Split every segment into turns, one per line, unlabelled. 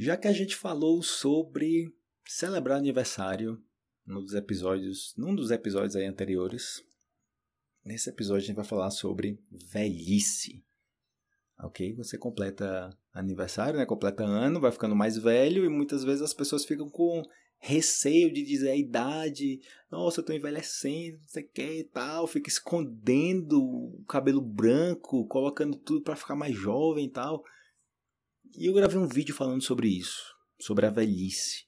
Já que a gente falou sobre celebrar aniversário nos episódios, num dos episódios aí anteriores, nesse episódio a gente vai falar sobre velhice. Ok? Você completa aniversário, né? Completa ano, vai ficando mais velho e muitas vezes as pessoas ficam com receio de dizer a idade. Nossa, eu tô envelhecendo, não sei o que e tal. Fica escondendo o cabelo branco, colocando tudo para ficar mais jovem e tal. E eu gravei um vídeo falando sobre isso, sobre a velhice.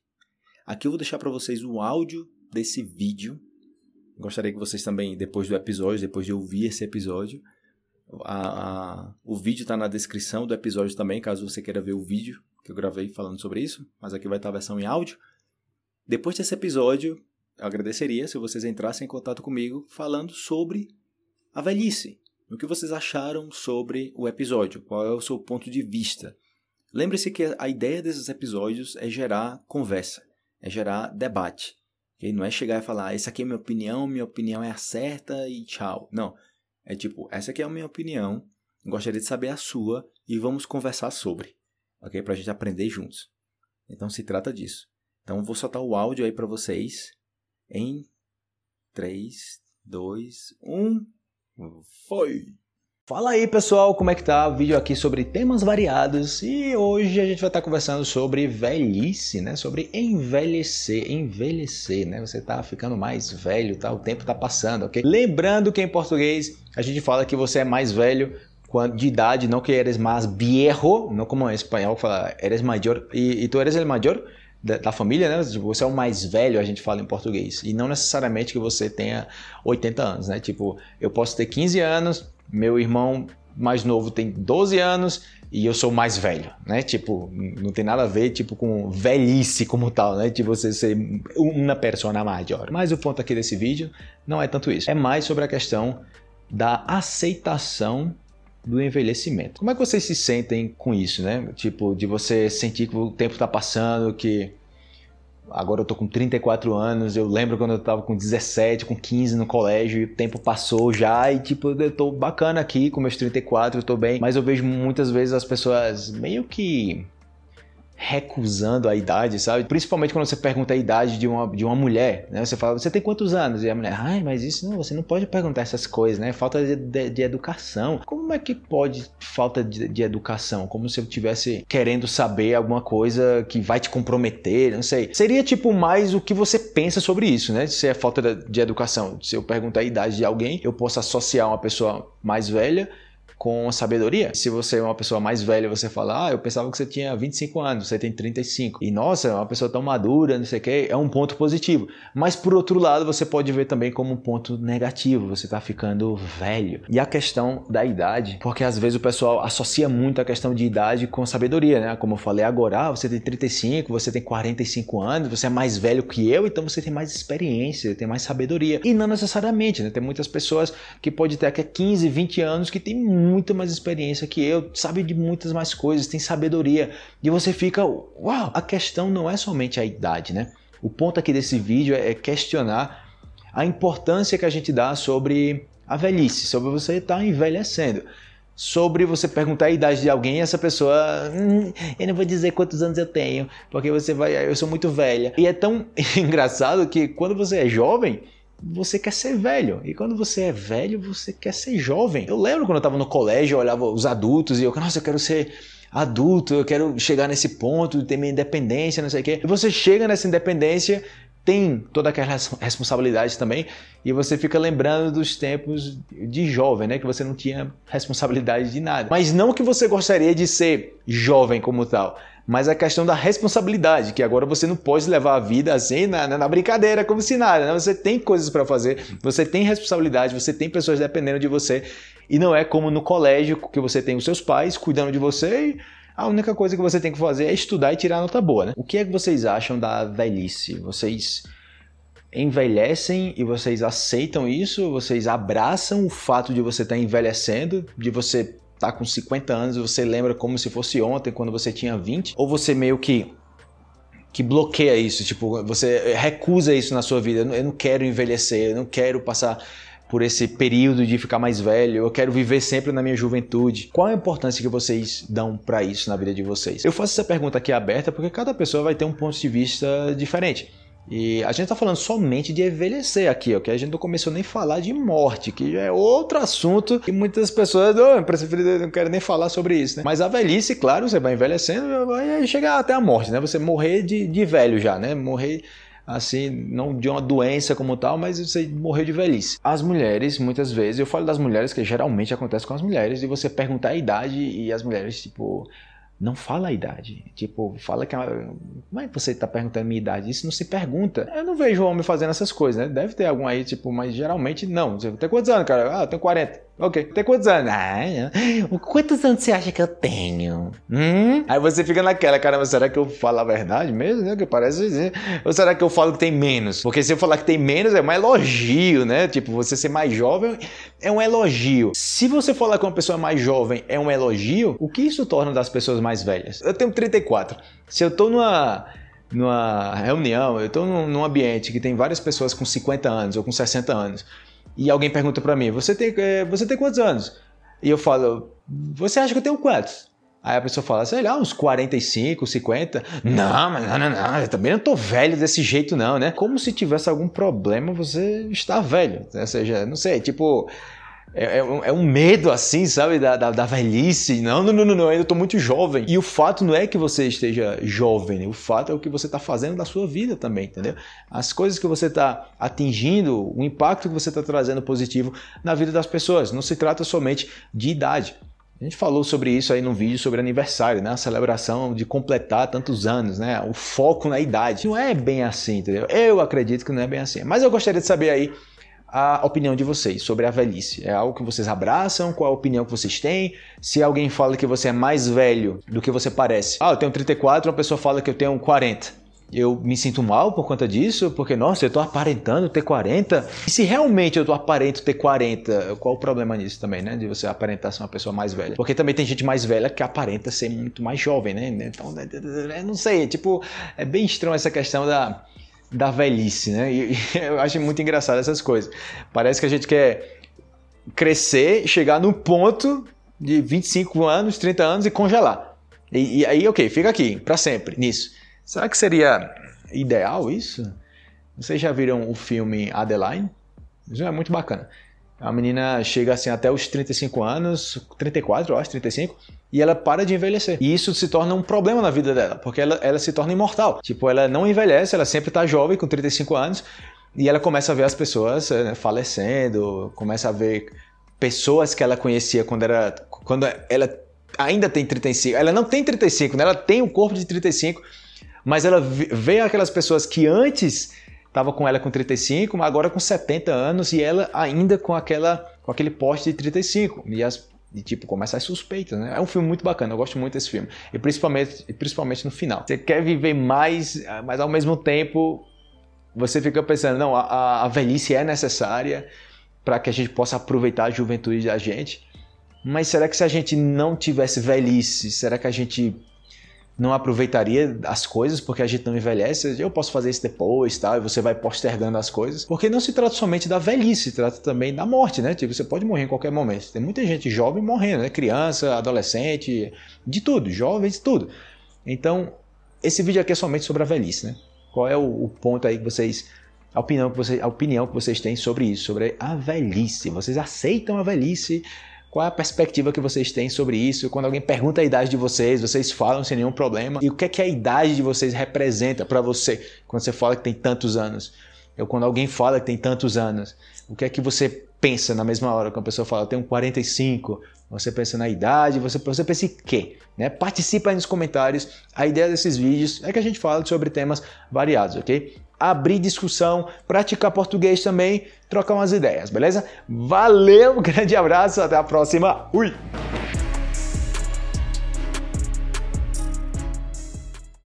Aqui eu vou deixar para vocês o áudio desse vídeo. Gostaria que vocês também, depois do episódio, depois de ouvir esse episódio, a, a, o vídeo está na descrição do episódio também, caso você queira ver o vídeo que eu gravei falando sobre isso. Mas aqui vai estar a versão em áudio. Depois desse episódio, eu agradeceria se vocês entrassem em contato comigo falando sobre a velhice. O que vocês acharam sobre o episódio? Qual é o seu ponto de vista? Lembre-se que a ideia desses episódios é gerar conversa, é gerar debate. Okay? Não é chegar e falar, essa aqui é minha opinião, minha opinião é a certa e tchau. Não. É tipo, essa aqui é a minha opinião, gostaria de saber a sua e vamos conversar sobre. Ok? Pra gente aprender juntos. Então se trata disso. Então vou soltar o áudio aí para vocês em 3, 2, 1. Foi!
Fala aí pessoal, como é que tá? Vídeo aqui sobre temas variados e hoje a gente vai estar conversando sobre velhice, né? Sobre envelhecer, envelhecer, né? Você tá ficando mais velho, tá? O tempo tá passando, ok? Lembrando que em português a gente fala que você é mais velho de idade, não que eres mais viejo, não como em espanhol fala eres maior e, e tu eres el maior da, da, família, né? Tipo, você é o mais velho, a gente fala em português. E não necessariamente que você tenha 80 anos, né? Tipo, eu posso ter 15 anos, meu irmão mais novo tem 12 anos e eu sou mais velho, né? Tipo, não tem nada a ver tipo com velhice como tal, né? De você ser uma persona maior. Mas o ponto aqui desse vídeo não é tanto isso. É mais sobre a questão da aceitação do envelhecimento. Como é que vocês se sentem com isso, né? Tipo, de você sentir que o tempo está passando, que Agora eu tô com 34 anos, eu lembro quando eu tava com 17, com 15 no colégio, e o tempo passou já e tipo, eu tô bacana aqui com meus 34, eu tô bem, mas eu vejo muitas vezes as pessoas meio que recusando a idade, sabe? Principalmente quando você pergunta a idade de uma, de uma mulher, né? Você fala, você tem quantos anos? E a mulher, ai, mas isso não, você não pode perguntar essas coisas, né? Falta de, de, de educação. Como é que pode falta de, de, educação? Como se eu estivesse querendo saber alguma coisa que vai te comprometer, não sei. Seria tipo mais o que você pensa sobre isso, né? Se é falta de educação. Se eu perguntar a idade de alguém, eu posso associar uma pessoa mais velha com sabedoria. Se você é uma pessoa mais velha, você fala, ah, eu pensava que você tinha 25 anos, você tem 35. E nossa, é uma pessoa tão madura, não sei o que, é um ponto positivo. Mas por outro lado, você pode ver também como um ponto negativo, você está ficando velho. E a questão da idade, porque às vezes o pessoal associa muito a questão de idade com sabedoria, né? Como eu falei agora, ah, você tem 35, você tem 45 anos, você é mais velho que eu, então você tem mais experiência, tem mais sabedoria. E não necessariamente, né? Tem muitas pessoas que pode ter até 15, 20 anos que tem muito mais experiência que eu, sabe de muitas mais coisas, tem sabedoria. E você fica, uau! A questão não é somente a idade, né? O ponto aqui desse vídeo é questionar a importância que a gente dá sobre a velhice, sobre você estar tá envelhecendo. Sobre você perguntar a idade de alguém e essa pessoa, hum, eu não vou dizer quantos anos eu tenho, porque você vai, eu sou muito velha. E é tão engraçado que quando você é jovem, você quer ser velho. E quando você é velho, você quer ser jovem. Eu lembro quando eu estava no colégio, eu olhava os adultos e eu, nossa, eu quero ser adulto, eu quero chegar nesse ponto ter minha independência, não sei o quê. E você chega nessa independência, tem toda aquela responsabilidade também, e você fica lembrando dos tempos de jovem, né? Que você não tinha responsabilidade de nada. Mas não que você gostaria de ser jovem como tal, mas a questão da responsabilidade, que agora você não pode levar a vida assim na, na brincadeira, como se nada, né? Você tem coisas para fazer, você tem responsabilidade, você tem pessoas dependendo de você, e não é como no colégio que você tem os seus pais cuidando de você e a única coisa que você tem que fazer é estudar e tirar nota boa, né? O que é que vocês acham da velhice? Vocês envelhecem e vocês aceitam isso? Vocês abraçam o fato de você estar tá envelhecendo, de você tá com 50 anos e você lembra como se fosse ontem, quando você tinha 20? Ou você meio que que bloqueia isso, tipo, você recusa isso na sua vida. Eu não quero envelhecer, eu não quero passar por esse período de ficar mais velho, eu quero viver sempre na minha juventude. Qual a importância que vocês dão para isso na vida de vocês? Eu faço essa pergunta aqui aberta porque cada pessoa vai ter um ponto de vista diferente. E a gente está falando somente de envelhecer aqui, ok? A gente não começou nem a falar de morte, que é outro assunto que muitas pessoas oh, não querem nem falar sobre isso, né? Mas a velhice, claro, você vai envelhecendo, vai chegar até a morte, né? Você morrer de, de velho já, né? Morrer assim, não de uma doença como tal, mas você morreu de velhice. As mulheres, muitas vezes, eu falo das mulheres que geralmente acontece com as mulheres, de você perguntar a idade e as mulheres, tipo, não fala a idade. Tipo, fala que. Como é que você está perguntando a minha idade? Isso não se pergunta. Eu não vejo homem fazendo essas coisas, né? Deve ter algum aí, tipo, mas geralmente não. Você tem quantos anos, cara? Ah, eu tenho 40. Ok. Tem quantos anos? Ah, quantos anos você acha que eu tenho? Hum? Aí você fica naquela, cara, será que eu falo a verdade mesmo? Né? Que parece dizer. Ou será que eu falo que tem menos? Porque se eu falar que tem menos, é um elogio, né? Tipo, você ser mais jovem é um elogio. Se você falar que uma pessoa mais jovem é um elogio, o que isso torna das pessoas mais velhas? Eu tenho 34. Se eu tô numa numa reunião, eu estou num, num, ambiente que tem várias pessoas com 50 anos ou com 60 anos e alguém pergunta para mim, você tem, é, você tem quantos anos? E eu falo, você acha que eu tenho quantos? Aí a pessoa fala, sei lá, uns 45, 50. Não, mas não, não, não, eu também não tô velho desse jeito não, né? Como se tivesse algum problema você estar velho. Ou seja, não sei, tipo, é, é, um, é, um, medo assim, sabe, da, da, da, velhice. Não, não, não, não, eu ainda estou muito jovem. E o fato não é que você esteja jovem, né? o fato é o que você está fazendo da sua vida também, entendeu? As coisas que você está atingindo, o impacto que você está trazendo positivo na vida das pessoas. Não se trata somente de idade. A gente falou sobre isso aí no vídeo sobre aniversário, né? A celebração de completar tantos anos, né? O foco na idade. Não é bem assim, entendeu? Eu acredito que não é bem assim. Mas eu gostaria de saber aí a opinião de vocês sobre a velhice. É algo que vocês abraçam? Qual a opinião que vocês têm? Se alguém fala que você é mais velho do que você parece. Ah, eu tenho 34, uma pessoa fala que eu tenho 40. Eu me sinto mal por conta disso, porque, nossa, eu tô aparentando ter 40. E se realmente eu tô aparento ter 40, qual o problema nisso também, né? De você aparentar ser uma pessoa mais velha. Porque também tem gente mais velha que aparenta ser muito mais jovem, né? Então, não sei, tipo, é bem estranho essa questão da da velhice, né? E, eu acho muito engraçado essas coisas. Parece que a gente quer crescer, chegar no ponto de 25 anos, 30 anos e congelar. E, e aí, ok, fica aqui, para sempre, nisso. Será que seria ideal isso? Vocês já viram o filme Adeline? Isso é muito bacana. A menina chega assim até os 35 anos, 34, eu acho, 35, e ela para de envelhecer. E isso se torna um problema na vida dela, porque ela, ela se torna imortal. Tipo, ela não envelhece, ela sempre está jovem, com 35 anos, e ela começa a ver as pessoas né, falecendo, começa a ver pessoas que ela conhecia quando era quando ela ainda tem 35. Ela não tem 35, né? Ela tem um corpo de 35, mas ela vê aquelas pessoas que antes estavam com ela com 35, mas agora com 70 anos e ela ainda com aquela com aquele poste de 35. E as de tipo, começa as suspeitas, né? É um filme muito bacana, eu gosto muito desse filme. E principalmente, principalmente no final. Você quer viver mais, mas ao mesmo tempo você fica pensando, não, a, a velhice é necessária para que a gente possa aproveitar a juventude da gente. Mas será que se a gente não tivesse velhice, será que a gente não aproveitaria as coisas porque a gente não envelhece, eu posso fazer isso depois, tal, e você vai postergando as coisas. Porque não se trata somente da velhice, se trata também da morte, né? Tipo, você pode morrer em qualquer momento. Tem muita gente jovem morrendo, né? Criança, adolescente, de tudo, jovens, tudo. Então, esse vídeo aqui é somente sobre a velhice, né? Qual é o, o ponto aí que vocês a opinião que, vocês, a opinião que vocês têm sobre isso, sobre a velhice. Vocês aceitam a velhice? Qual é a perspectiva que vocês têm sobre isso? Quando alguém pergunta a idade de vocês, vocês falam sem nenhum problema. E o que é que a idade de vocês representa para você quando você fala que tem tantos anos? Ou quando alguém fala que tem tantos anos, o que é que você pensa na mesma hora quando a pessoa fala, eu tenho 45, você pensa na idade, você, você pensa em quê? Né? Participa aí nos comentários. A ideia desses vídeos é que a gente fala sobre temas variados, ok? Abrir discussão, praticar português também, trocar umas ideias, beleza? Valeu, grande abraço, até a próxima. Fui!